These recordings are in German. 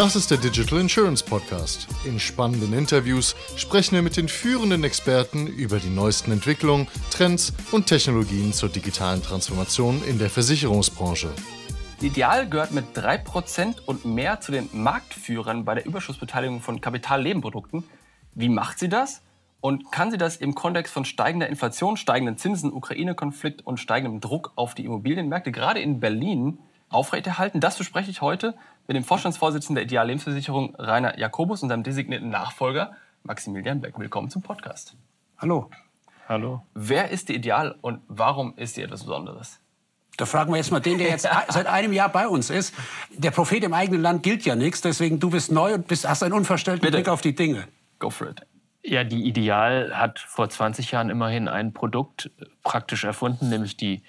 Das ist der Digital Insurance Podcast. In spannenden Interviews sprechen wir mit den führenden Experten über die neuesten Entwicklungen, Trends und Technologien zur digitalen Transformation in der Versicherungsbranche. Ideal gehört mit 3% und mehr zu den Marktführern bei der Überschussbeteiligung von Kapitallebenprodukten. Wie macht sie das? Und kann sie das im Kontext von steigender Inflation, steigenden Zinsen, Ukraine-Konflikt und steigendem Druck auf die Immobilienmärkte, gerade in Berlin, aufrechterhalten? Das bespreche ich heute mit dem Vorstandsvorsitzenden der Ideal Lebensversicherung Rainer Jakobus und seinem designierten Nachfolger Maximilian Beck. Willkommen zum Podcast. Hallo. Hallo. Wer ist die Ideal und warum ist sie etwas Besonderes? Da fragen wir jetzt mal den, der jetzt seit einem Jahr bei uns ist. Der Prophet im eigenen Land gilt ja nichts, deswegen du bist neu und bist, hast einen unverstellten Bitte. Blick auf die Dinge. Go for it. Ja, die Ideal hat vor 20 Jahren immerhin ein Produkt praktisch erfunden, nämlich die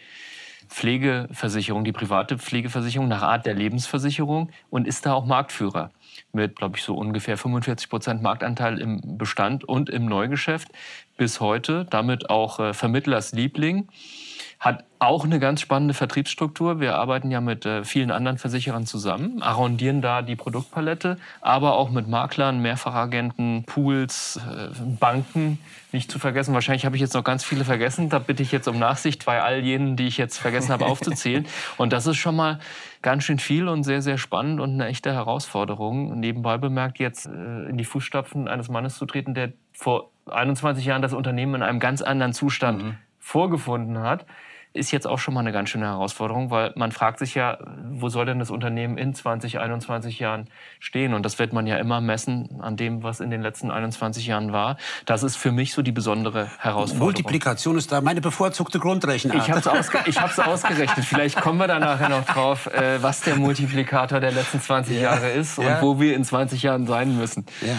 Pflegeversicherung, die private Pflegeversicherung nach Art der Lebensversicherung und ist da auch Marktführer mit, glaube ich, so ungefähr 45 Prozent Marktanteil im Bestand und im Neugeschäft bis heute, damit auch äh, Vermittlersliebling. Hat auch eine ganz spannende Vertriebsstruktur. Wir arbeiten ja mit äh, vielen anderen Versicherern zusammen, arrondieren da die Produktpalette, aber auch mit Maklern, Mehrfachagenten, Pools, äh, Banken. Nicht zu vergessen, wahrscheinlich habe ich jetzt noch ganz viele vergessen. Da bitte ich jetzt um Nachsicht bei all jenen, die ich jetzt vergessen habe aufzuzählen. Und das ist schon mal ganz schön viel und sehr, sehr spannend und eine echte Herausforderung. Nebenbei bemerkt, jetzt äh, in die Fußstapfen eines Mannes zu treten, der vor 21 Jahren das Unternehmen in einem ganz anderen Zustand mhm. vorgefunden hat ist jetzt auch schon mal eine ganz schöne Herausforderung, weil man fragt sich ja, wo soll denn das Unternehmen in 20, 21 Jahren stehen? Und das wird man ja immer messen an dem, was in den letzten 21 Jahren war. Das ist für mich so die besondere Herausforderung. Multiplikation ist da meine bevorzugte Grundrechenart. Ich habe es ausge ausgerechnet. Vielleicht kommen wir da nachher noch drauf, äh, was der Multiplikator der letzten 20 ja. Jahre ist und ja. wo wir in 20 Jahren sein müssen. Ja.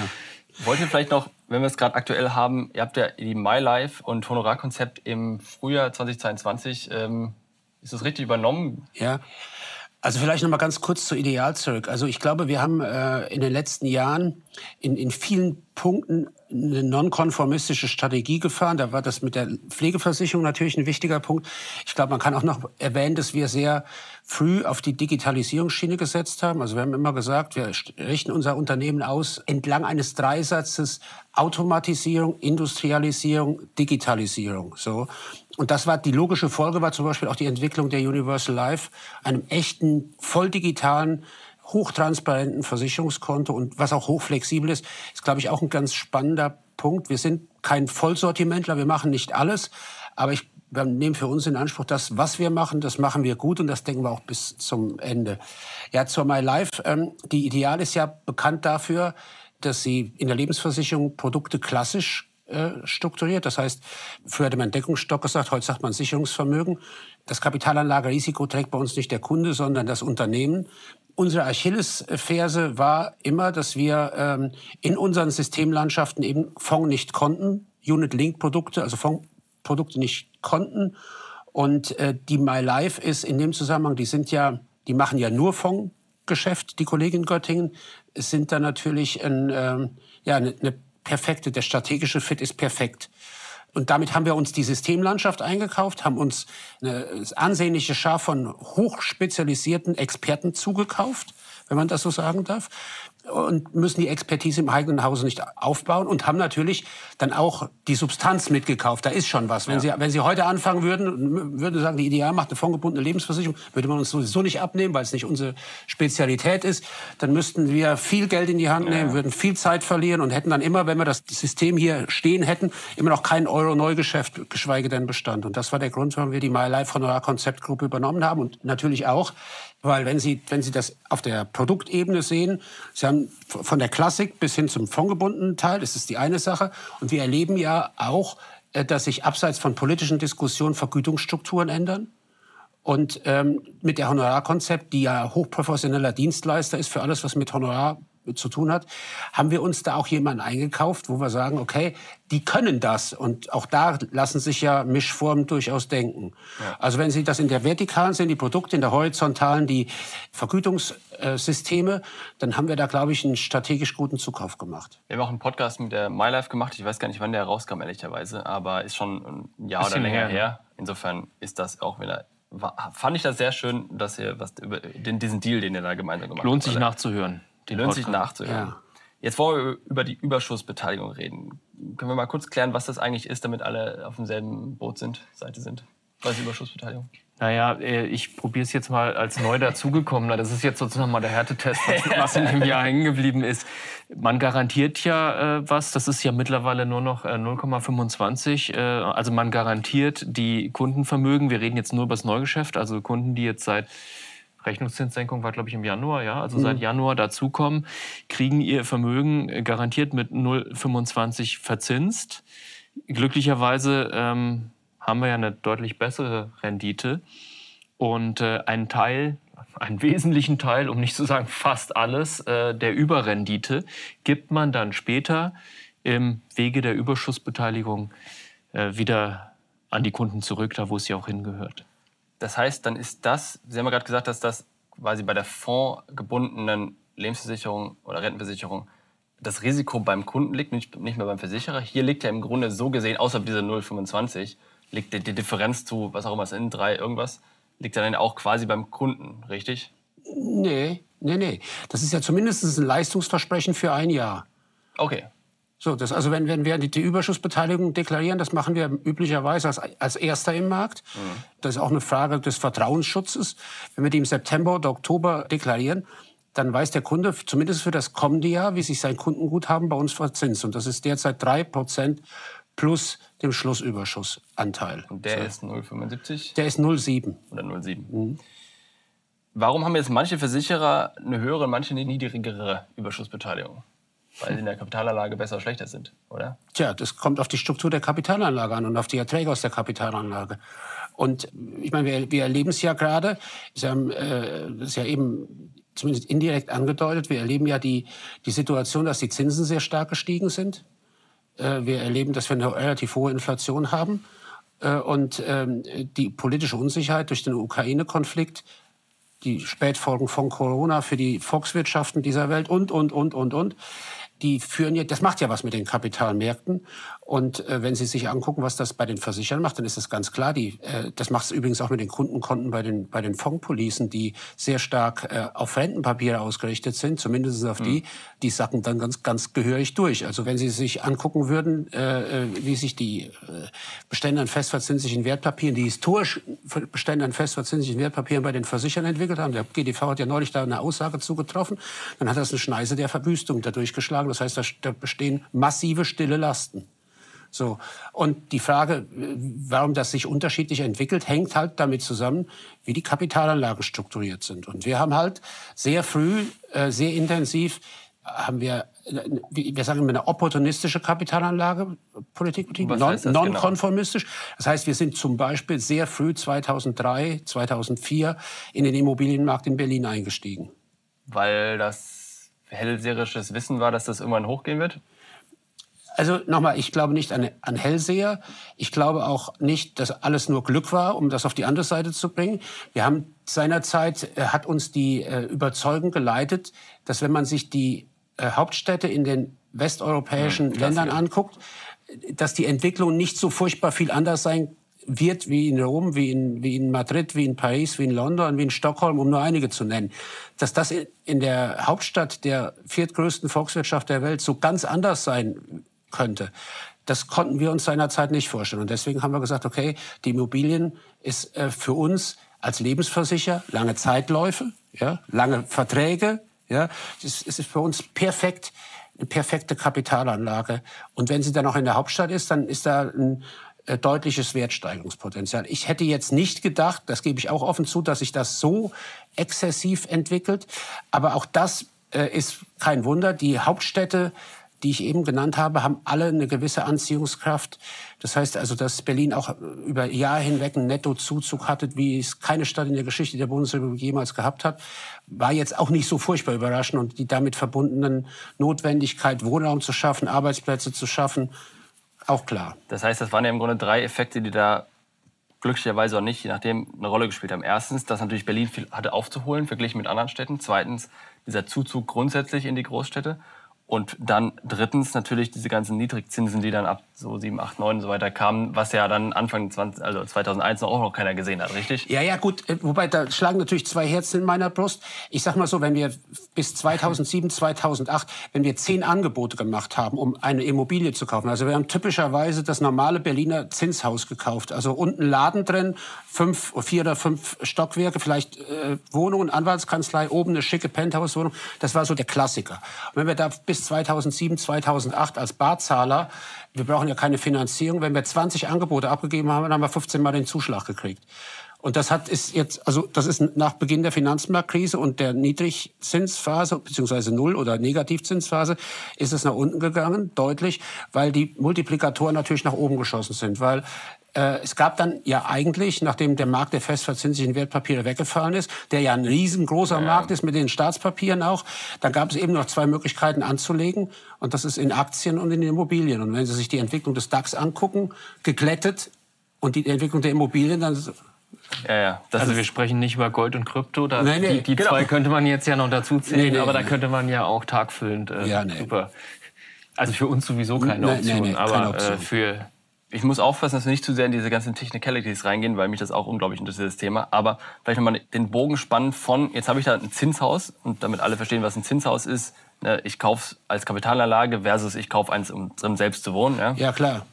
Wollt ihr vielleicht noch wenn wir es gerade aktuell haben, ihr habt ja die MyLife und Honorarkonzept im Frühjahr 2022. Ähm, ist das richtig übernommen? Ja. Also vielleicht noch mal ganz kurz zu Ideal zurück. Also ich glaube, wir haben äh, in den letzten Jahren in, in vielen Punkten eine nonkonformistische Strategie gefahren. Da war das mit der Pflegeversicherung natürlich ein wichtiger Punkt. Ich glaube, man kann auch noch erwähnen, dass wir sehr früh auf die Digitalisierungsschiene gesetzt haben. Also wir haben immer gesagt, wir richten unser Unternehmen aus entlang eines Dreisatzes Automatisierung, Industrialisierung, Digitalisierung. So. Und das war die logische Folge, war zum Beispiel auch die Entwicklung der Universal Life, einem echten, voll digitalen hochtransparenten Versicherungskonto und was auch hochflexibel ist, ist, glaube ich, auch ein ganz spannender Punkt. Wir sind kein Vollsortimentler, wir machen nicht alles, aber ich wir nehmen für uns in Anspruch, das, was wir machen, das machen wir gut und das denken wir auch bis zum Ende. Ja, zur My Life. Ähm, die Ideal ist ja bekannt dafür, dass sie in der Lebensversicherung Produkte klassisch äh, strukturiert. Das heißt, früher hatte man Deckungsstock gesagt, heute sagt man Sicherungsvermögen. Das Kapitalanlagerisiko trägt bei uns nicht der Kunde, sondern das Unternehmen. Unsere Achillesferse war immer, dass wir ähm, in unseren Systemlandschaften eben Fonds nicht konnten, Unit-Link-Produkte, also Fondsprodukte nicht konnten. Und äh, die My Life ist in dem Zusammenhang, die sind ja, die machen ja nur Fondsgeschäft, die Kollegen in Göttingen. Sind da natürlich ein, ähm, ja, eine, eine perfekte, der strategische Fit ist perfekt. Und damit haben wir uns die Systemlandschaft eingekauft, haben uns eine ansehnliche Schar von hochspezialisierten Experten zugekauft, wenn man das so sagen darf und müssen die Expertise im eigenen Hause nicht aufbauen und haben natürlich dann auch die Substanz mitgekauft. Da ist schon was. Wenn, ja. Sie, wenn Sie heute anfangen würden, würden sagen, die Ideal macht eine fondgebundene Lebensversicherung, würde man uns sowieso nicht abnehmen, weil es nicht unsere Spezialität ist. Dann müssten wir viel Geld in die Hand nehmen, ja. würden viel Zeit verlieren und hätten dann immer, wenn wir das System hier stehen hätten, immer noch kein Euro Neugeschäft, geschweige denn Bestand. Und das war der Grund, warum wir die My Life Honorar Konzeptgruppe übernommen haben und natürlich auch, weil wenn Sie, wenn Sie das auf der Produktebene sehen, Sie haben von der Klassik bis hin zum fondgebundenen Teil, das ist die eine Sache. Und wir erleben ja auch, äh, dass sich abseits von politischen Diskussionen Vergütungsstrukturen ändern. Und ähm, mit der Honorarkonzept, die ja hochprofessioneller Dienstleister ist für alles, was mit Honorar zu tun hat, haben wir uns da auch jemanden eingekauft, wo wir sagen, okay, die können das. Und auch da lassen sich ja Mischformen durchaus denken. Ja. Also wenn Sie das in der vertikalen sehen, die Produkte, in der horizontalen, die Vergütungssysteme, dann haben wir da, glaube ich, einen strategisch guten Zukauf gemacht. Wir haben auch einen Podcast mit der MyLife gemacht. Ich weiß gar nicht, wann der rauskam, ehrlicherweise, aber ist schon ein Jahr oder länger her. her. Insofern ist das auch wieder fand ich das sehr schön, dass ihr was über den, diesen Deal, den ihr da gemeinsam gemacht habt. Lohnt sich nachzuhören. Die lohnt sich nachzuhören. Ja. Jetzt wollen wir über die Überschussbeteiligung reden. Können wir mal kurz klären, was das eigentlich ist, damit alle auf demselben Boot sind, Seite sind? Was ist Überschussbeteiligung? Naja, äh, ich probiere es jetzt mal als neu dazugekommener. Das ist jetzt sozusagen mal der Härtetest, was, was in dem Jahr hängen geblieben ist. Man garantiert ja äh, was. Das ist ja mittlerweile nur noch äh, 0,25. Äh, also man garantiert die Kundenvermögen. Wir reden jetzt nur über das Neugeschäft. Also Kunden, die jetzt seit Rechnungszinssenkung war, glaube ich, im Januar, ja, also seit Januar dazukommen, kriegen ihr Vermögen äh, garantiert mit 0,25 verzinst. Glücklicherweise ähm, haben wir ja eine deutlich bessere Rendite. Und äh, einen Teil, einen wesentlichen Teil, um nicht zu sagen fast alles, äh, der Überrendite gibt man dann später im Wege der Überschussbeteiligung äh, wieder an die Kunden zurück, da wo es ja auch hingehört. Das heißt, dann ist das, Sie haben ja gerade gesagt, dass das quasi bei der fondgebundenen Lebensversicherung oder Rentenversicherung das Risiko beim Kunden liegt, nicht, nicht mehr beim Versicherer. Hier liegt ja im Grunde so gesehen, außer dieser 0,25, liegt die, die Differenz zu, was auch immer es in drei irgendwas, liegt ja dann auch quasi beim Kunden, richtig? Nee, nee, nee. Das ist ja zumindest ein Leistungsversprechen für ein Jahr. Okay. So, das, also wenn, wenn wir die, die Überschussbeteiligung deklarieren, das machen wir üblicherweise als, als Erster im Markt. Das ist auch eine Frage des Vertrauensschutzes. Wenn wir die im September oder Oktober deklarieren, dann weiß der Kunde zumindest für das kommende Jahr, wie sich sein Kundenguthaben bei uns verzinst. Und das ist derzeit drei Prozent plus dem Schlussüberschussanteil. Und der so. ist 0,75 Der ist 0,7. oder 0,7. Warum haben jetzt manche Versicherer eine höhere und manche eine niedrigere Überschussbeteiligung? Weil sie in der Kapitalanlage besser oder schlechter sind, oder? Tja, das kommt auf die Struktur der Kapitalanlage an und auf die Erträge aus der Kapitalanlage. Und ich meine, wir, wir erleben es ja gerade, Sie haben äh, das ja eben zumindest indirekt angedeutet, wir erleben ja die, die Situation, dass die Zinsen sehr stark gestiegen sind. Äh, wir erleben, dass wir eine relativ hohe Inflation haben. Äh, und ähm, die politische Unsicherheit durch den Ukraine-Konflikt, die Spätfolgen von Corona für die Volkswirtschaften dieser Welt und, und, und, und, und, die führen ja, das macht ja was mit den Kapitalmärkten. Und äh, wenn Sie sich angucken, was das bei den Versichern macht, dann ist das ganz klar. Die, äh, das macht es übrigens auch mit den Kundenkonten bei den, bei den Fondspolicen, die sehr stark äh, auf Rentenpapiere ausgerichtet sind, zumindest auf die, die sacken dann ganz, ganz gehörig durch. Also wenn Sie sich angucken würden, äh, äh, wie sich die äh, Bestände an festverzinslichen Wertpapieren, die historisch Bestände an festverzinslichen Wertpapieren bei den Versichern entwickelt haben, der GDV hat ja neulich da eine Aussage zugetroffen, dann hat das eine Schneise der Verwüstung dadurch geschlagen. Das heißt, da bestehen massive stille Lasten. So. Und die Frage, äh, warum das sich unterschiedlich entwickelt, hängt halt damit zusammen, wie die Kapitalanlagen strukturiert sind. Und wir haben halt sehr früh, äh, sehr intensiv, haben wir, äh, wir sagen immer eine opportunistische Kapitalanlagepolitik betrieben, Was non- genau? nonkonformistisch. Das heißt, wir sind zum Beispiel sehr früh 2003, 2004 in den Immobilienmarkt in Berlin eingestiegen. Weil das hellseherisches Wissen war, dass das irgendwann hochgehen wird? Also nochmal, ich glaube nicht an, an Hellseher. Ich glaube auch nicht, dass alles nur Glück war, um das auf die andere Seite zu bringen. Wir haben seinerzeit, äh, hat uns die äh, Überzeugung geleitet, dass wenn man sich die äh, Hauptstädte in den westeuropäischen Ländern anguckt, dass die Entwicklung nicht so furchtbar viel anders sein wird wie in Rom, wie in, wie in Madrid, wie in Paris, wie in London, wie in Stockholm, um nur einige zu nennen. Dass das in der Hauptstadt der viertgrößten Volkswirtschaft der Welt so ganz anders sein könnte, das konnten wir uns seinerzeit nicht vorstellen. Und deswegen haben wir gesagt, okay, die Immobilien ist äh, für uns als Lebensversicher lange Zeitläufe, ja, lange Verträge, ja, es ist für uns perfekt, eine perfekte Kapitalanlage. Und wenn sie dann auch in der Hauptstadt ist, dann ist da ein äh, deutliches Wertsteigerungspotenzial. Ich hätte jetzt nicht gedacht, das gebe ich auch offen zu, dass sich das so exzessiv entwickelt. Aber auch das äh, ist kein Wunder. Die Hauptstädte, die ich eben genannt habe, haben alle eine gewisse Anziehungskraft. Das heißt also, dass Berlin auch über Jahre hinweg einen Nettozuzug hatte, wie es keine Stadt in der Geschichte der Bundesrepublik jemals gehabt hat, war jetzt auch nicht so furchtbar überraschend. Und die damit verbundenen Notwendigkeit, Wohnraum zu schaffen, Arbeitsplätze zu schaffen, auch klar. Das heißt, das waren ja im Grunde drei Effekte, die da glücklicherweise auch nicht, je nachdem, eine Rolle gespielt haben. Erstens, dass natürlich Berlin viel hatte aufzuholen, verglichen mit anderen Städten. Zweitens, dieser Zuzug grundsätzlich in die Großstädte. Und dann drittens natürlich diese ganzen Niedrigzinsen, die dann ab so 7, 8, 9 und so weiter kamen, was ja dann Anfang 20, also 2001 auch noch keiner gesehen hat, richtig? Ja, ja, gut. Äh, wobei, da schlagen natürlich zwei Herzen in meiner Brust. Ich sag mal so, wenn wir bis 2007, 2008, wenn wir zehn Angebote gemacht haben, um eine Immobilie zu kaufen. Also wir haben typischerweise das normale Berliner Zinshaus gekauft. Also unten Laden drin, fünf, vier oder fünf Stockwerke, vielleicht äh, Wohnungen, Anwaltskanzlei, oben eine schicke Penthouse-Wohnung. Das war so der Klassiker. Und wenn wir da bis 2007, 2008 als Barzahler, wir brauchen ja keine Finanzierung, wenn wir 20 Angebote abgegeben haben, dann haben wir 15 Mal den Zuschlag gekriegt. Und das hat ist jetzt, also das ist nach Beginn der Finanzmarktkrise und der Niedrigzinsphase beziehungsweise Null- oder Negativzinsphase ist es nach unten gegangen, deutlich, weil die Multiplikatoren natürlich nach oben geschossen sind, weil es gab dann ja eigentlich, nachdem der Markt der festverzinslichen Wertpapiere weggefallen ist, der ja ein riesengroßer ja. Markt ist mit den Staatspapieren auch, dann gab es eben noch zwei Möglichkeiten anzulegen und das ist in Aktien und in Immobilien. Und wenn Sie sich die Entwicklung des DAX angucken, geglättet und die Entwicklung der Immobilien, dann ja, ja. also wir sprechen nicht über Gold und Krypto. Da, nee, nee, die, die genau. zwei könnte man jetzt ja noch dazu zählen, nee, aber da könnte man ja auch tagfüllend äh, ja, super. Also für uns sowieso keine Option, aber Option. Äh, für ich muss aufpassen, dass wir nicht zu sehr in diese ganzen Technicalities reingehen, weil mich das auch unglaublich interessiert, das Thema. Aber vielleicht nochmal den Bogen spannen von, jetzt habe ich da ein Zinshaus und damit alle verstehen, was ein Zinshaus ist. Ne, ich kaufe es als Kapitalanlage versus ich kaufe eins, um drin selbst zu wohnen. Ja, ja klar.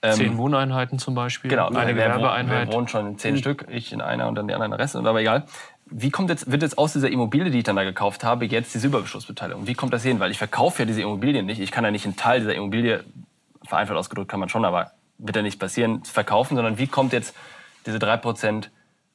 Ähm, zehn Wohneinheiten zum Beispiel. Genau, eine Gewerbeeinheit. Wir wohnen schon in zehn mhm. Stück, ich in einer und dann die anderen in den Rest, aber egal. Wie kommt jetzt, wird jetzt aus dieser Immobilie, die ich dann da gekauft habe, jetzt diese Überbeschussbeteiligung? Wie kommt das hin? Weil ich verkaufe ja diese Immobilien nicht. Ich kann ja nicht einen Teil dieser Immobilie, vereinfacht ausgedrückt kann man schon, aber wird ja nicht passieren, verkaufen, sondern wie kommt jetzt diese 3%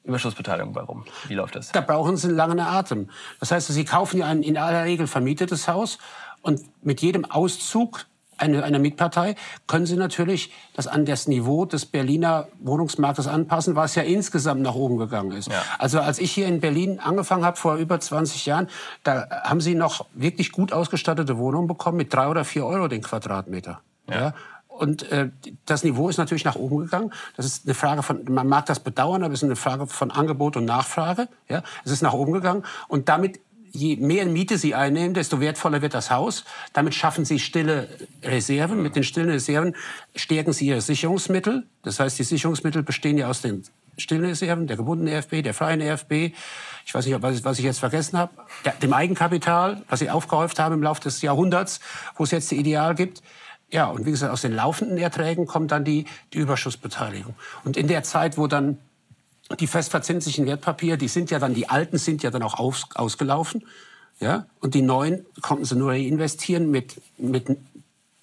Überschussbeteiligung bei rum? Wie läuft das? Da brauchen Sie einen langen Atem. Das heißt, Sie kaufen ja ein in aller Regel vermietetes Haus und mit jedem Auszug einer eine Mietpartei, können Sie natürlich das an das Niveau des Berliner Wohnungsmarktes anpassen, was ja insgesamt nach oben gegangen ist. Ja. Also als ich hier in Berlin angefangen habe, vor über 20 Jahren, da haben Sie noch wirklich gut ausgestattete Wohnungen bekommen mit drei oder vier Euro den Quadratmeter. Ja. ja. Und äh, das Niveau ist natürlich nach oben gegangen. Das ist eine Frage von, man mag das bedauern, aber es ist eine Frage von Angebot und Nachfrage. Ja? Es ist nach oben gegangen. Und damit, je mehr Miete Sie einnehmen, desto wertvoller wird das Haus. Damit schaffen Sie stille Reserven. Mit den stillen Reserven stärken Sie Ihre Sicherungsmittel. Das heißt, die Sicherungsmittel bestehen ja aus den stillen Reserven, der gebundenen EFB, der freien EFB. Ich weiß nicht, was ich jetzt vergessen habe. dem Eigenkapital, was Sie aufgehäuft haben im Laufe des Jahrhunderts, wo es jetzt die Ideal gibt. Ja, und wie gesagt, aus den laufenden Erträgen kommt dann die, die Überschussbeteiligung. Und in der Zeit, wo dann die festverzinslichen Wertpapiere, die sind ja dann, die alten sind ja dann auch aus, ausgelaufen. Ja, und die neuen konnten sie nur reinvestieren mit, mit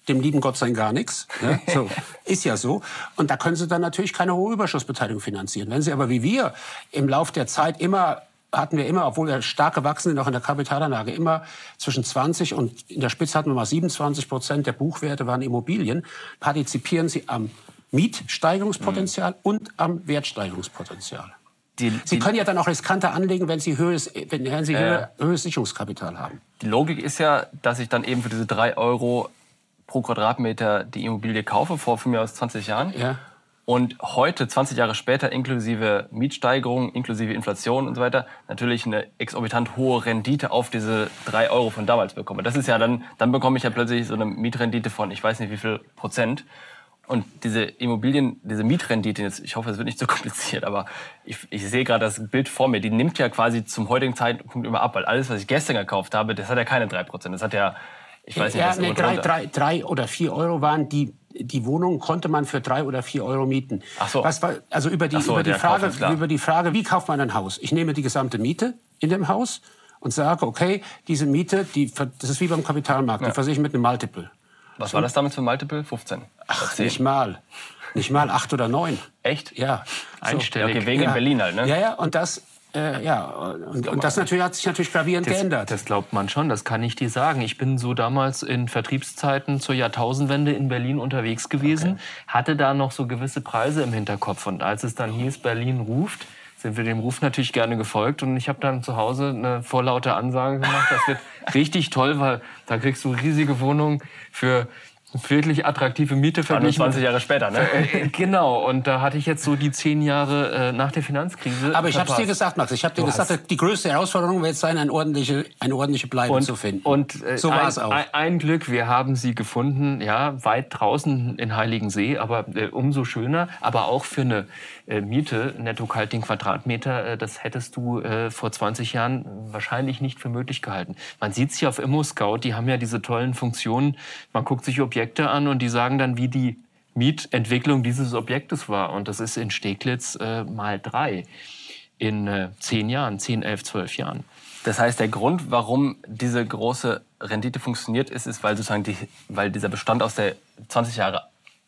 dem lieben Gott sein gar nichts. Ja, so, ist ja so. Und da können sie dann natürlich keine hohe Überschussbeteiligung finanzieren. Wenn sie aber wie wir im Lauf der Zeit immer hatten wir immer, obwohl wir stark gewachsen sind, auch in der Kapitalanlage, immer zwischen 20 und in der Spitze hatten wir mal 27 Prozent der Buchwerte waren Immobilien, partizipieren sie am Mietsteigerungspotenzial mhm. und am Wertsteigerungspotenzial. Die, die, Sie können ja dann auch riskanter anlegen, wenn Sie höheres, wenn Sie äh, höheres Sicherungskapital haben. Die Logik ist ja, dass ich dann eben für diese drei Euro pro Quadratmeter die Immobilie kaufe, vor für mir aus 20 Jahren. Ja. Und heute, 20 Jahre später, inklusive Mietsteigerung, inklusive Inflation und so weiter, natürlich eine exorbitant hohe Rendite auf diese drei Euro von damals bekomme. Das ist ja dann, dann bekomme ich ja plötzlich so eine Mietrendite von, ich weiß nicht wie viel Prozent. Und diese Immobilien, diese Mietrendite, jetzt, ich hoffe, es wird nicht so kompliziert, aber ich, ich sehe gerade das Bild vor mir, die nimmt ja quasi zum heutigen Zeitpunkt immer ab, weil alles, was ich gestern gekauft habe, das hat ja keine drei Prozent. Das hat ja, ich weiß nicht, ja, nee, drei, drei, drei oder vier Euro waren die die Wohnung konnte man für drei oder vier Euro mieten. Ach so. Was war, also über die, so, über, die Frage, über die Frage, wie kauft man ein Haus? Ich nehme die gesamte Miete in dem Haus und sage, okay, diese Miete, die, das ist wie beim Kapitalmarkt, ja. die versichere ich mit einem Multiple. Was war das damals für ein Multiple? 15? Ach, nicht mal. Nicht mal acht oder neun. Echt? Ja. Einstellig. So. Okay, wegen ja. Berlin halt, ne? Ja, ja, und das äh, ja, und, und, das natürlich hat sich natürlich gravierend das, geändert. Das glaubt man schon, das kann ich dir sagen. Ich bin so damals in Vertriebszeiten zur Jahrtausendwende in Berlin unterwegs gewesen, okay. hatte da noch so gewisse Preise im Hinterkopf. Und als es dann hieß, Berlin ruft, sind wir dem Ruf natürlich gerne gefolgt. Und ich habe dann zu Hause eine vorlaute Ansage gemacht. Das wird richtig toll, weil da kriegst du riesige Wohnungen für wirklich attraktive Miete verglichen. 20 Jahre später, ne? Äh, genau, und da hatte ich jetzt so die zehn Jahre äh, nach der Finanzkrise. Aber ich habe es dir gesagt, Max, ich habe dir du gesagt, die größte Herausforderung wird sein, eine ordentliche, eine ordentliche Bleibe und, zu finden. Und äh, so war es auch. Ein, ein, Glück, wir haben sie gefunden, ja, weit draußen in Heiligensee, aber äh, umso schöner, aber auch für eine äh, Miete, netto kalt den Quadratmeter, äh, das hättest du äh, vor 20 Jahren wahrscheinlich nicht für möglich gehalten. Man sieht es ja auf ImmoScout, die haben ja diese tollen Funktionen, man guckt sich Objekte Objekte an und die sagen dann, wie die Mietentwicklung dieses Objektes war. Und das ist in Steglitz äh, mal drei in äh, zehn Jahren, zehn, elf, zwölf Jahren. Das heißt, der Grund, warum diese große Rendite funktioniert, ist, ist weil, sozusagen die, weil dieser Bestand aus der 20 Jahre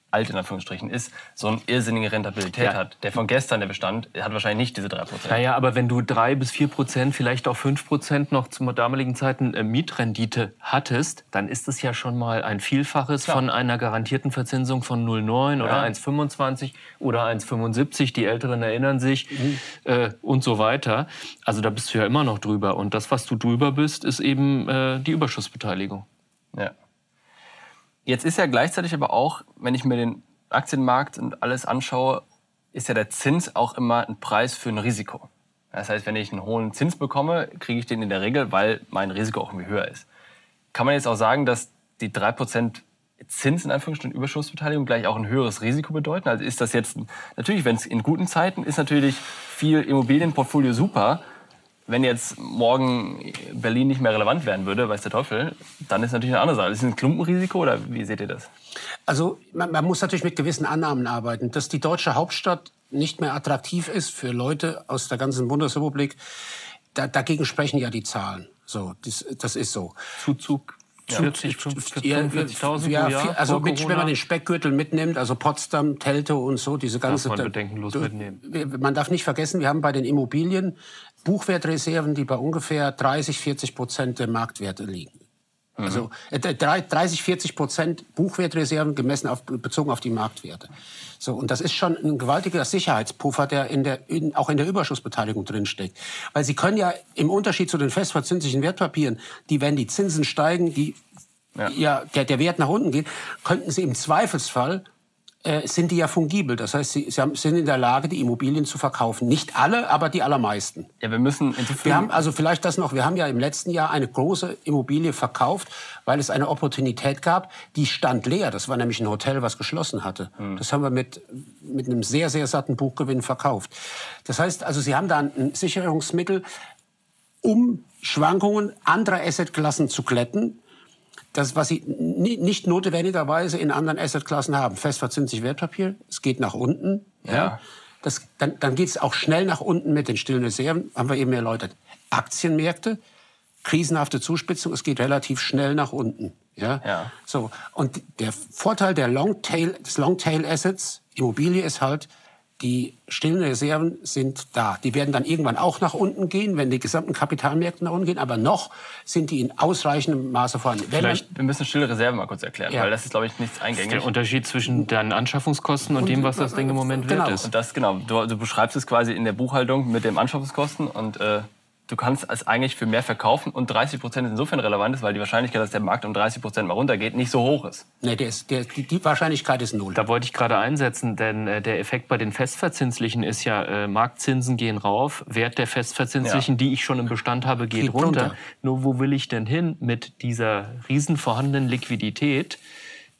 alt in Anführungsstrichen ist, so eine irrsinnige Rentabilität ja. hat. Der von gestern, der Bestand, hat wahrscheinlich nicht diese 3%. Naja, aber wenn du 3 bis 4 Prozent, vielleicht auch 5 Prozent noch zu damaligen Zeiten äh, Mietrendite hattest, dann ist es ja schon mal ein Vielfaches Klar. von einer garantierten Verzinsung von 0,9 ja. oder 1,25 oder 1,75. Die Älteren erinnern sich mhm. äh, und so weiter. Also da bist du ja immer noch drüber. Und das, was du drüber bist, ist eben äh, die Überschussbeteiligung. Ja. Jetzt ist ja gleichzeitig aber auch, wenn ich mir den Aktienmarkt und alles anschaue, ist ja der Zins auch immer ein Preis für ein Risiko. Das heißt, wenn ich einen hohen Zins bekomme, kriege ich den in der Regel, weil mein Risiko auch irgendwie höher ist. Kann man jetzt auch sagen, dass die 3% Zins in Anführungsstrichen Überschussbeteiligung gleich auch ein höheres Risiko bedeuten? Also ist das jetzt, natürlich, wenn es in guten Zeiten ist natürlich viel Immobilienportfolio super, wenn jetzt morgen Berlin nicht mehr relevant werden würde, weiß der Teufel, dann ist natürlich eine andere Sache. Ist es ein Klumpenrisiko oder wie seht ihr das? Also man, man, muss natürlich mit gewissen Annahmen arbeiten. Dass die deutsche Hauptstadt nicht mehr attraktiv ist für Leute aus der ganzen Bundesrepublik, da, dagegen sprechen ja die Zahlen. So, das, das ist so. Zuzug 40, 45.000 ja, ja, Jahr Also mit, wenn man den Speckgürtel mitnimmt, also Potsdam, Teltow und so, diese ganze... Darf man bedenkenlos mitnehmen. Man darf nicht vergessen, wir haben bei den Immobilien Buchwertreserven, die bei ungefähr 30, 40 Prozent der Marktwerte liegen. Mhm. Also äh, 30, 40 Prozent Buchwertreserven gemessen auf, bezogen auf die Marktwerte. So, und das ist schon ein gewaltiger Sicherheitspuffer, der, in der in, auch in der Überschussbeteiligung drinsteckt. Weil Sie können ja im Unterschied zu den festverzinslichen Wertpapieren, die, wenn die Zinsen steigen, die ja. ja der, der Wert nach unten geht, könnten Sie im Zweifelsfall sind die ja fungibel. Das heißt, sie, sie haben, sind in der Lage, die Immobilien zu verkaufen. Nicht alle, aber die allermeisten. Ja, wir müssen wir haben also vielleicht das noch. Wir haben ja im letzten Jahr eine große Immobilie verkauft, weil es eine Opportunität gab. Die stand leer. Das war nämlich ein Hotel, was geschlossen hatte. Mhm. Das haben wir mit mit einem sehr sehr satten Buchgewinn verkauft. Das heißt, also Sie haben da ein Sicherungsmittel, um Schwankungen anderer Assetklassen zu glätten das, was Sie nicht notwendigerweise in anderen Assetklassen haben. Festverzinslich Wertpapier, es geht nach unten. Ja. ja. Das, dann dann geht es auch schnell nach unten mit den stillen Reserven, haben wir eben erläutert. Aktienmärkte, krisenhafte Zuspitzung, es geht relativ schnell nach unten. Ja? ja. So. Und der Vorteil der Longtail, des Longtail Assets, Immobilie ist halt, die stillen Reserven sind da. Die werden dann irgendwann auch nach unten gehen, wenn die gesamten Kapitalmärkte nach unten gehen. Aber noch sind die in ausreichendem Maße vorhanden. Wenn Vielleicht, wir müssen stille Reserven mal kurz erklären, ja. weil das ist, glaube ich, nichts eingängig. Der Unterschied zwischen deinen Anschaffungskosten und, und dem, was das Ding im Moment genau. wert ist. Und das, genau. Du, du, beschreibst es quasi in der Buchhaltung mit den Anschaffungskosten und äh, du kannst es eigentlich für mehr verkaufen und 30 Prozent ist insofern relevant ist, weil die Wahrscheinlichkeit, dass der Markt um 30 Prozent mal runtergeht, nicht so hoch ist. Nee, der ist, der, die, die Wahrscheinlichkeit ist null. Da wollte ich gerade einsetzen, denn äh, der Effekt bei den Festverzinslichen ist ja, äh, Marktzinsen gehen rauf, Wert der Festverzinslichen, ja. die ich schon im Bestand habe, geht, geht runter. runter. Nur wo will ich denn hin mit dieser riesen vorhandenen Liquidität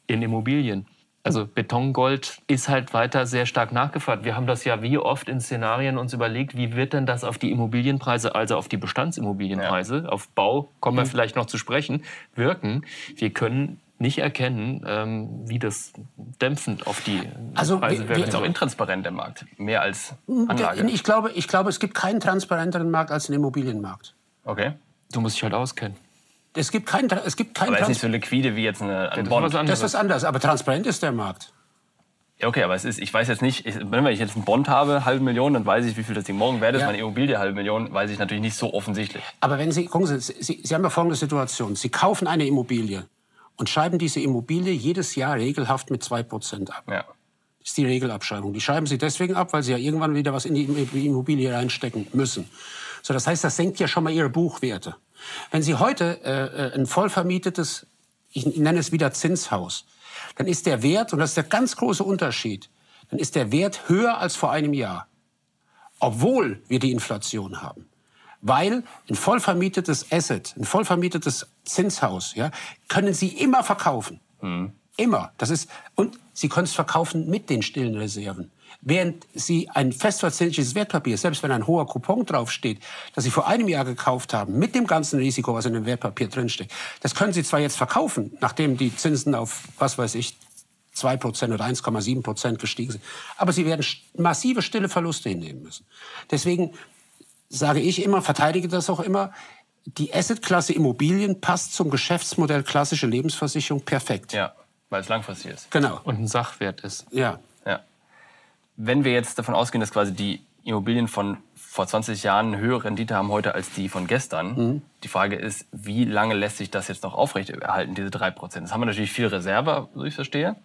in Immobilien? Also Betongold ist halt weiter sehr stark nachgefragt. Wir haben das ja wie oft in Szenarien uns überlegt, wie wird denn das auf die Immobilienpreise, also auf die Bestandsimmobilienpreise, ja. auf Bau, kommen wir mhm. vielleicht noch zu sprechen, wirken. Wir können nicht erkennen, ähm, wie das dämpfend auf die also Preise wirkt. Es ist auch intransparent der Markt, mehr als Anlage. Ich glaube, ich glaube, es gibt keinen transparenteren Markt als den Immobilienmarkt. Okay. Du musst dich halt auskennen. Es gibt kein, es gibt kein aber es ist nicht so liquide wie jetzt eine, ein Bond. Das ist was anderes, aber transparent ist der Markt. Ja, okay, aber es ist, ich weiß jetzt nicht, ich, wenn ich jetzt einen Bond habe, halbe Million, dann weiß ich, wie viel das Ding morgen wert ist. Ja. Meine Immobilie, halbe Million, weiß ich natürlich nicht so offensichtlich. Aber wenn Sie, gucken Sie, Sie, Sie haben ja folgende Situation. Sie kaufen eine Immobilie und schreiben diese Immobilie jedes Jahr regelhaft mit 2% ab. Ja. Das ist die Regelabschreibung. Die schreiben Sie deswegen ab, weil Sie ja irgendwann wieder was in die Immobilie reinstecken müssen. So, das heißt, das senkt ja schon mal Ihre Buchwerte. Wenn Sie heute äh, äh, ein vollvermietetes, ich nenne es wieder Zinshaus, dann ist der Wert, und das ist der ganz große Unterschied, dann ist der Wert höher als vor einem Jahr. Obwohl wir die Inflation haben. Weil ein vollvermietetes Asset, ein vollvermietetes Zinshaus, ja, können Sie immer verkaufen. Mhm. Immer. Das ist, und Sie können es verkaufen mit den stillen Reserven. Während Sie ein festverzinsliches Wertpapier, selbst wenn ein hoher Coupon draufsteht, das Sie vor einem Jahr gekauft haben, mit dem ganzen Risiko, was in dem Wertpapier drinsteckt, das können Sie zwar jetzt verkaufen, nachdem die Zinsen auf, was weiß ich, 2% oder 1,7% gestiegen sind. Aber sie werden massive stille Verluste hinnehmen müssen. Deswegen sage ich immer, verteidige das auch immer, die Assetklasse Immobilien passt zum Geschäftsmodell klassische Lebensversicherung perfekt. Ja, weil es langfristig ist. Genau. Und ein Sachwert ist. Ja. Wenn wir jetzt davon ausgehen, dass quasi die Immobilien von vor 20 Jahren höhere Rendite haben heute als die von gestern. Mhm. Die Frage ist, wie lange lässt sich das jetzt noch aufrechterhalten, diese 3%? Das haben wir natürlich viel Reserve, so ich verstehe.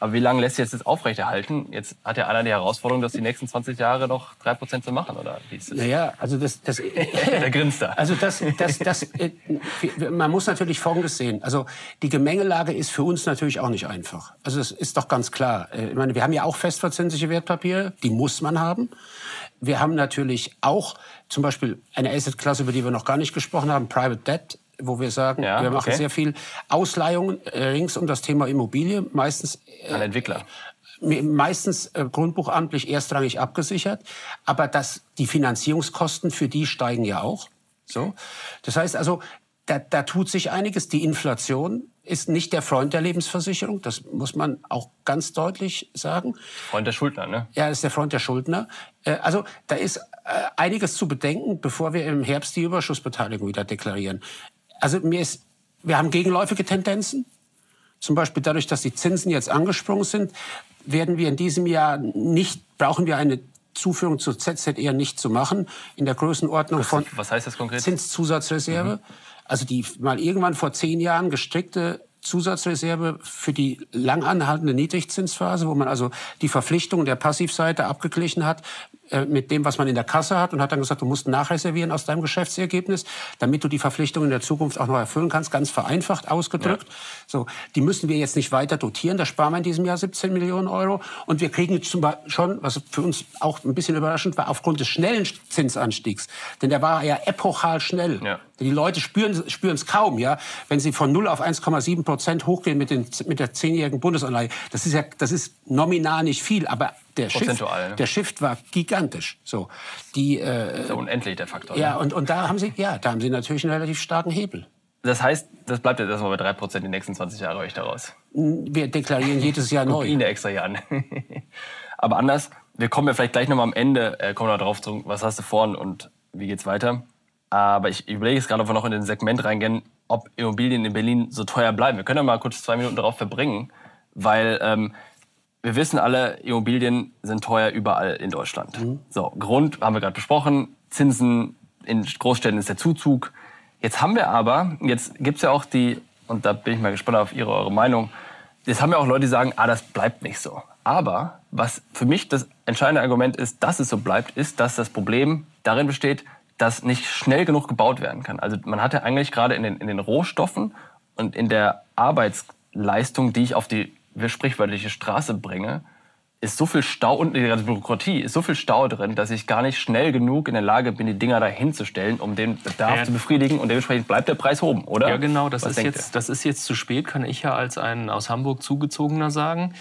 Aber wie lange lässt sich das aufrechterhalten? Jetzt hat ja einer die Herausforderung, das die nächsten 20 Jahre noch 3% zu machen, oder wie ist das? Naja, also das... das Der grinst da. Also das, das, das, äh, man muss natürlich Folgendes sehen. Also die Gemengelage ist für uns natürlich auch nicht einfach. Also das ist doch ganz klar. Äh, ich meine, wir haben ja auch festverzinsliche Wertpapiere, die muss man haben. Wir haben natürlich auch zum Beispiel eine Assetklasse, über die wir noch gar nicht gesprochen haben, Private Debt wo wir sagen, ja, wir machen okay. sehr viel Ausleihungen äh, rings um das Thema Immobilie, meistens äh, an Entwickler meistens äh, grundbuchamtlich erstrangig abgesichert, aber das, die Finanzierungskosten für die steigen ja auch. So, das heißt also, da, da tut sich einiges. Die Inflation ist nicht der Freund der Lebensversicherung, das muss man auch ganz deutlich sagen. Freund der Schuldner, ne? Ja, ist der Freund der Schuldner. Also da ist einiges zu bedenken, bevor wir im Herbst die Überschussbeteiligung wieder deklarieren. Also mir ist, wir haben gegenläufige Tendenzen. Zum Beispiel dadurch, dass die Zinsen jetzt angesprungen sind, werden wir in diesem Jahr nicht, brauchen wir eine Zuführung zur ZZR nicht zu machen, in der Größenordnung was, von was heißt das konkret? Zinszusatzreserve. Mhm. Also die mal irgendwann vor zehn Jahren gestrickte Zusatzreserve für die lang anhaltende Niedrigzinsphase, wo man also die Verpflichtungen der Passivseite abgeglichen hat mit dem, was man in der Kasse hat und hat dann gesagt, du musst nachreservieren aus deinem Geschäftsergebnis, damit du die Verpflichtungen in der Zukunft auch noch erfüllen kannst, ganz vereinfacht ausgedrückt. Ja. So, die müssen wir jetzt nicht weiter dotieren, da sparen wir in diesem Jahr 17 Millionen Euro und wir kriegen jetzt zum Beispiel schon, was für uns auch ein bisschen überraschend war, aufgrund des schnellen Zinsanstiegs, denn der war ja epochal schnell. Ja. Die Leute spüren es kaum, ja, wenn sie von 0 auf 1,7 Prozent hochgehen mit, den, mit der zehnjährigen Bundesanleihe. Das ist ja, das ist nominal nicht viel, aber der Shift, ne? der Shift war gigantisch. So, die, äh, das ist ja unendlich der Faktor. Ja, ne? und, und da haben sie, ja, da haben sie natürlich einen relativ starken Hebel. Das heißt, das bleibt jetzt erstmal bei 3% die nächsten 20 Jahre euch daraus. Wir deklarieren jedes Jahr neu. Ihnen extra Jahr an. Aber anders, wir kommen ja vielleicht gleich nochmal am Ende, äh, kommen wir darauf zurück, was hast du vorn und wie geht's weiter. Aber ich überlege jetzt gerade, ob wir noch in den Segment reingehen, ob Immobilien in Berlin so teuer bleiben. Wir können ja mal kurz zwei Minuten darauf verbringen, weil ähm, wir wissen alle, Immobilien sind teuer überall in Deutschland. Mhm. So, Grund haben wir gerade besprochen, Zinsen in Großstädten ist der Zuzug. Jetzt haben wir aber, jetzt gibt es ja auch die, und da bin ich mal gespannt auf Ihre eure Meinung, jetzt haben ja auch Leute, die sagen, ah, das bleibt nicht so. Aber was für mich das entscheidende Argument ist, dass es so bleibt, ist, dass das Problem darin besteht, dass nicht schnell genug gebaut werden kann. Also man hat ja eigentlich gerade in den, in den Rohstoffen und in der Arbeitsleistung, die ich auf die sprichwörtliche Straße bringe, ist so viel Stau und die ganze Bürokratie ist so viel Stau drin, dass ich gar nicht schnell genug in der Lage bin, die Dinger da hinzustellen, um den Bedarf ja. zu befriedigen und dementsprechend bleibt der Preis oben, oder? Ja, genau. Das ist jetzt, das ist jetzt zu spät, kann ich ja als ein aus Hamburg zugezogener sagen.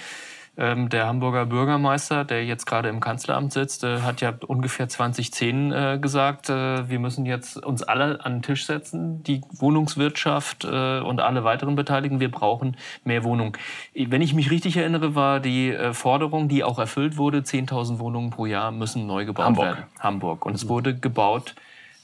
Ähm, der Hamburger Bürgermeister, der jetzt gerade im Kanzleramt sitzt, äh, hat ja ungefähr 2010 äh, gesagt, äh, wir müssen jetzt uns alle an den Tisch setzen, die Wohnungswirtschaft äh, und alle weiteren Beteiligten. Wir brauchen mehr Wohnungen. Wenn ich mich richtig erinnere, war die äh, Forderung, die auch erfüllt wurde, 10.000 Wohnungen pro Jahr müssen neu gebaut Hamburg. werden. Hamburg. Und es wurde gebaut.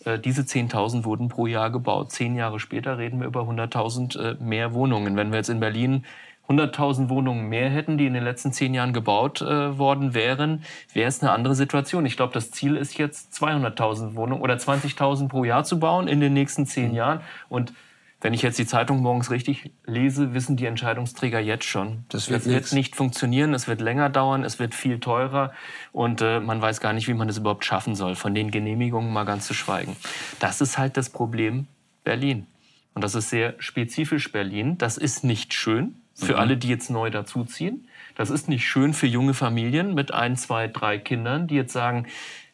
Äh, diese 10.000 wurden pro Jahr gebaut. Zehn Jahre später reden wir über 100.000 mehr Wohnungen. Wenn wir jetzt in Berlin 100.000 Wohnungen mehr hätten, die in den letzten zehn Jahren gebaut äh, worden wären, wäre es eine andere Situation. Ich glaube, das Ziel ist jetzt 200.000 Wohnungen oder 20.000 pro Jahr zu bauen in den nächsten zehn mhm. Jahren. Und wenn ich jetzt die Zeitung morgens richtig lese, wissen die Entscheidungsträger jetzt schon. Das wird, das wird nicht funktionieren, es wird länger dauern, es wird viel teurer und äh, man weiß gar nicht, wie man das überhaupt schaffen soll, von den Genehmigungen mal ganz zu schweigen. Das ist halt das Problem Berlin. Und das ist sehr spezifisch Berlin. Das ist nicht schön, für mhm. alle, die jetzt neu dazuziehen. Das ist nicht schön für junge Familien mit ein, zwei, drei Kindern, die jetzt sagen,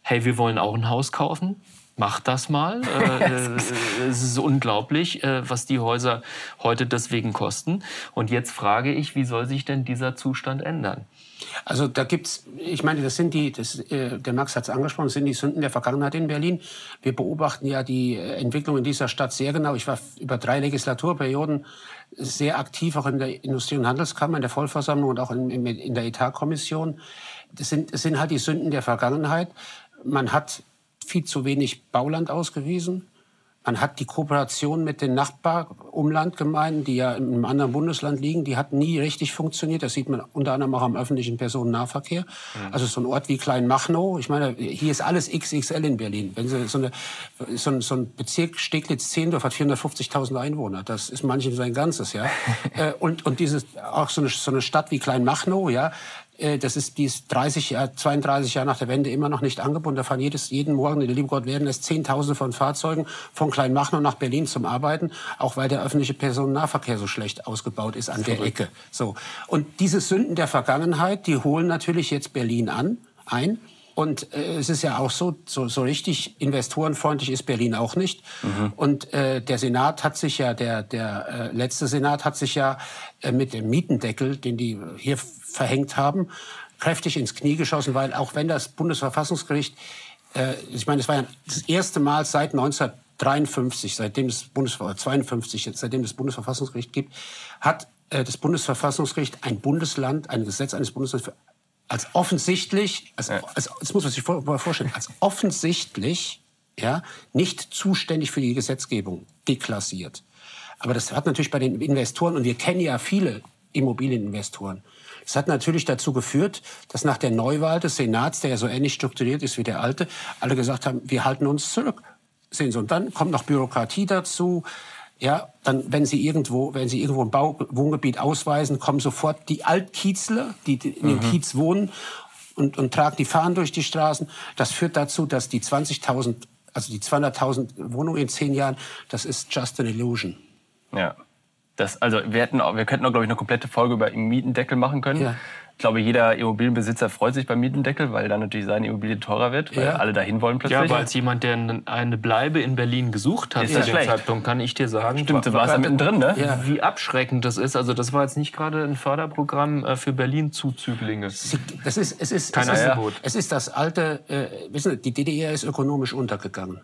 hey, wir wollen auch ein Haus kaufen. Macht das mal. Äh, äh, es ist unglaublich, äh, was die Häuser heute deswegen kosten. Und jetzt frage ich, wie soll sich denn dieser Zustand ändern? Also da gibt's, ich meine, das sind die, das, äh, der Max hat es angesprochen, das sind die Sünden der Vergangenheit in Berlin. Wir beobachten ja die Entwicklung in dieser Stadt sehr genau. Ich war über drei Legislaturperioden sehr aktiv, auch in der Industrie- und Handelskammer, in der Vollversammlung und auch in, in, der Etatkommission. Das sind, das sind halt die Sünden der Vergangenheit. Man hat viel zu wenig Bauland ausgewiesen. Man hat die Kooperation mit den Nachbarumlandgemeinden, die ja in einem anderen Bundesland liegen, die hat nie richtig funktioniert. Das sieht man unter anderem auch am öffentlichen Personennahverkehr. Mhm. Also so ein Ort wie Kleinmachnow. Ich meine, hier ist alles XXL in Berlin. Wenn Sie so, eine, so, ein, so ein Bezirk Steglitz-Zehendorf hat 450.000 Einwohner. Das ist manchem sein ganzes, ja. Äh, und, und dieses, auch so eine, so eine Stadt wie Kleinmachnow, ja, das ist, die ist 30 Jahre, 32 Jahre nach der Wende immer noch nicht angebunden. Da fahren jedes, jeden Morgen, in der liebe Gott, werden es Zehntausende von Fahrzeugen von Kleinmachnow nach Berlin zum Arbeiten, auch weil der öffentliche Personennahverkehr so schlecht ausgebaut ist an der Ecke. So. Und diese Sünden der Vergangenheit, die holen natürlich jetzt Berlin an, ein. Und äh, es ist ja auch so, so, so richtig investorenfreundlich ist Berlin auch nicht. Mhm. Und äh, der Senat hat sich ja, der, der äh, letzte Senat hat sich ja äh, mit dem Mietendeckel, den die hier verhängt haben, kräftig ins Knie geschossen, weil auch wenn das Bundesverfassungsgericht, äh, ich meine, es war ja das erste Mal seit 1953, seitdem es Bundes 52, seitdem das Bundesverfassungsgericht gibt, hat äh, das Bundesverfassungsgericht ein Bundesland, ein Gesetz eines Bundeslandes als offensichtlich, als, als, das muss man sich vor, vorstellen, als offensichtlich ja, nicht zuständig für die Gesetzgebung deklassiert. Aber das hat natürlich bei den Investoren, und wir kennen ja viele Immobilieninvestoren, das hat natürlich dazu geführt, dass nach der Neuwahl des Senats, der ja so ähnlich strukturiert ist wie der alte, alle gesagt haben, wir halten uns zurück. Sehen Sie, und dann kommt noch Bürokratie dazu, ja, dann, wenn Sie irgendwo, wenn Sie irgendwo ein Bauwohngebiet ausweisen, kommen sofort die Altkiezler, die in dem mhm. Kiez wohnen und, und tragen die Fahnen durch die Straßen. Das führt dazu, dass die 20.000, also die 200.000 Wohnungen in zehn Jahren, das ist just an illusion. Ja. Das, also wir, hätten, wir könnten auch, glaube ich, eine komplette Folge über Mietendeckel machen können. Ja. Ich glaube, jeder Immobilienbesitzer freut sich beim Mietendeckel, weil dann natürlich seine Immobilie teurer wird, weil ja. alle dahin wollen plötzlich. Ja, aber als jemand, der eine Bleibe in Berlin gesucht hat zu dem schlecht. Zeitpunkt, kann ich dir sagen, Stimmt, du warst da mittendrin, ne? Ja. wie abschreckend das ist. Also das war jetzt nicht gerade ein Förderprogramm äh, für Berlin-Zuzüglinge. Das ist, es ist, Kein es ist, es ist das alte, äh, wissen Sie, die DDR ist ökonomisch untergegangen.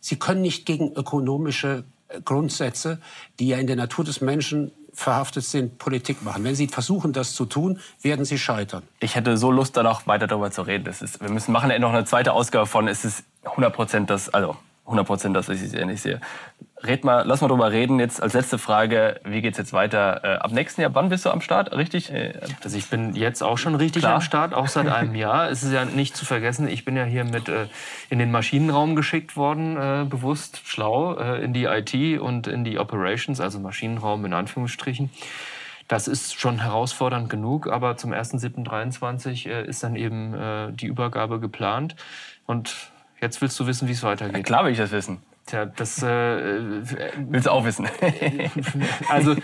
Sie können nicht gegen ökonomische Grundsätze, die ja in der Natur des Menschen verhaftet sind, Politik machen. Wenn Sie versuchen, das zu tun, werden Sie scheitern. Ich hätte so Lust, da noch weiter darüber zu reden. Das ist, wir müssen machen noch eine zweite Ausgabe von. Es ist 100 Prozent das, also 100 Prozent, dass ich es ähnlich sehe. Red mal, lass mal drüber reden. Jetzt als letzte Frage, wie geht's jetzt weiter? Äh, ab nächsten Jahr, wann bist du am Start? Richtig? Äh, also ich bin jetzt auch schon richtig Klar. am Start, auch seit einem Jahr. Es ist ja nicht zu vergessen, ich bin ja hier mit äh, in den Maschinenraum geschickt worden, äh, bewusst schlau, äh, in die IT und in die Operations, also Maschinenraum in Anführungsstrichen. Das ist schon herausfordernd genug, aber zum 1.7.23 äh, ist dann eben äh, die Übergabe geplant. Und jetzt willst du wissen, wie es weitergeht. Ja, klar will ich das wissen. Tja, das äh, willst du auch wissen. also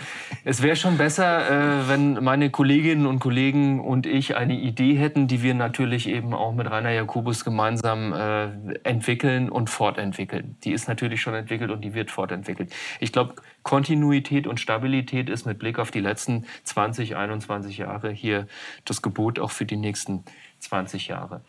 es wäre schon besser, äh, wenn meine Kolleginnen und Kollegen und ich eine Idee hätten, die wir natürlich eben auch mit Rainer Jakobus gemeinsam äh, entwickeln und fortentwickeln. Die ist natürlich schon entwickelt und die wird fortentwickelt. Ich glaube, Kontinuität und Stabilität ist mit Blick auf die letzten 20, 21 Jahre hier das Gebot auch für die nächsten 20 Jahre.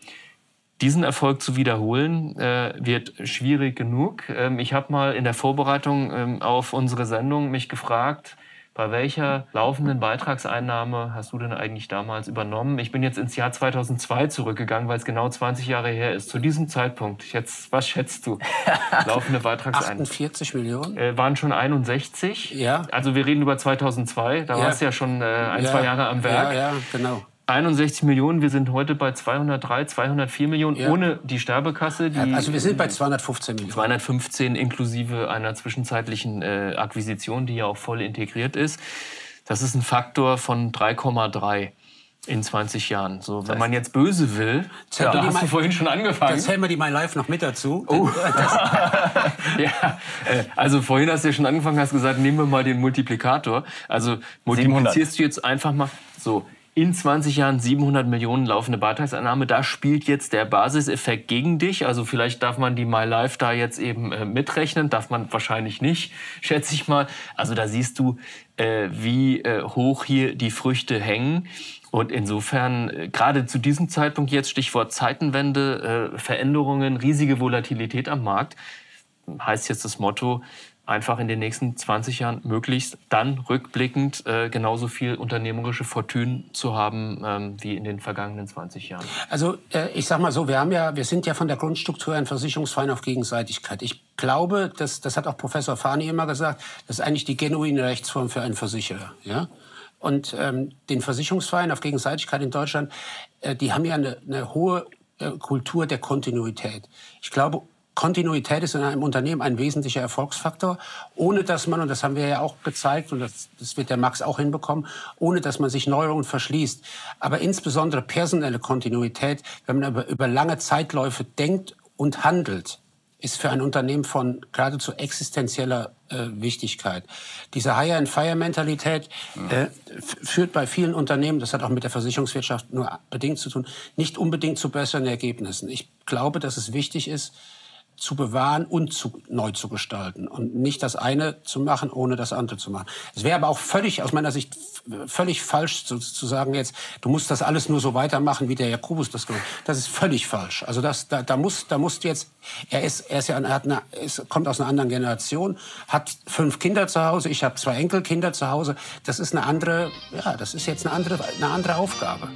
Diesen Erfolg zu wiederholen, äh, wird schwierig genug. Ähm, ich habe mal in der Vorbereitung ähm, auf unsere Sendung mich gefragt, bei welcher laufenden Beitragseinnahme hast du denn eigentlich damals übernommen? Ich bin jetzt ins Jahr 2002 zurückgegangen, weil es genau 20 Jahre her ist. Zu diesem Zeitpunkt, jetzt, was schätzt du? Laufende Beitragseinnahmen? 48 Millionen? Äh, waren schon 61. Ja. Also wir reden über 2002, da ja. warst du ja schon äh, ein, ja. zwei Jahre am Werk. Ja, ja, genau. 61 Millionen, wir sind heute bei 203, 204 Millionen ja. ohne die Sterbekasse. Die also wir sind bei 215 Millionen. 215 inklusive einer zwischenzeitlichen äh, Akquisition, die ja auch voll integriert ist. Das ist ein Faktor von 3,3. in 20 Jahren. So, wenn man jetzt böse will, Ja, da die hast du vorhin schon angefangen. Das zählen wir die My Life noch mit dazu. Oh. ja, äh, also vorhin hast du ja schon angefangen, hast gesagt, nehmen wir mal den Multiplikator. Also multiplizierst du jetzt einfach mal so in 20 Jahren 700 Millionen laufende Beitragseinnahme. Da spielt jetzt der Basiseffekt gegen dich. Also vielleicht darf man die My Life da jetzt eben äh, mitrechnen, darf man wahrscheinlich nicht, schätze ich mal. Also da siehst du, äh, wie äh, hoch hier die Früchte hängen. Und insofern, äh, gerade zu diesem Zeitpunkt jetzt, Stichwort Zeitenwende, äh, Veränderungen, riesige Volatilität am Markt, heißt jetzt das Motto, einfach in den nächsten 20 Jahren möglichst dann rückblickend äh, genauso viel unternehmerische Fortune zu haben ähm, wie in den vergangenen 20 Jahren. Also äh, ich sag mal so, wir haben ja, wir sind ja von der Grundstruktur ein Versicherungsverein auf Gegenseitigkeit. Ich glaube, das, das hat auch Professor Fani immer gesagt, das ist eigentlich die genuine Rechtsform für einen Versicherer. Ja? Und ähm, den Versicherungsverein auf Gegenseitigkeit in Deutschland, äh, die haben ja eine, eine hohe äh, Kultur der Kontinuität. Ich glaube, Kontinuität ist in einem Unternehmen ein wesentlicher Erfolgsfaktor, ohne dass man, und das haben wir ja auch gezeigt, und das, das wird der Max auch hinbekommen, ohne dass man sich Neuerungen verschließt. Aber insbesondere personelle Kontinuität, wenn man über, über lange Zeitläufe denkt und handelt, ist für ein Unternehmen von geradezu existenzieller äh, Wichtigkeit. Diese Hire-and-Fire-Mentalität äh, führt bei vielen Unternehmen, das hat auch mit der Versicherungswirtschaft nur bedingt zu tun, nicht unbedingt zu besseren Ergebnissen. Ich glaube, dass es wichtig ist, zu bewahren und zu, neu zu gestalten und nicht das eine zu machen, ohne das andere zu machen. Es wäre aber auch völlig, aus meiner Sicht, völlig falsch zu, zu sagen jetzt, du musst das alles nur so weitermachen, wie der Jakobus das gemacht hat. Das ist völlig falsch. Also das, da, da muss, da musst jetzt, er ist, er ist ja, er hat eine, ist, kommt aus einer anderen Generation, hat fünf Kinder zu Hause, ich habe zwei Enkelkinder zu Hause. Das ist eine andere, ja, das ist jetzt eine andere, eine andere Aufgabe.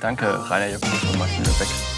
Danke, Rainer Jakobus und Martin Lübeck.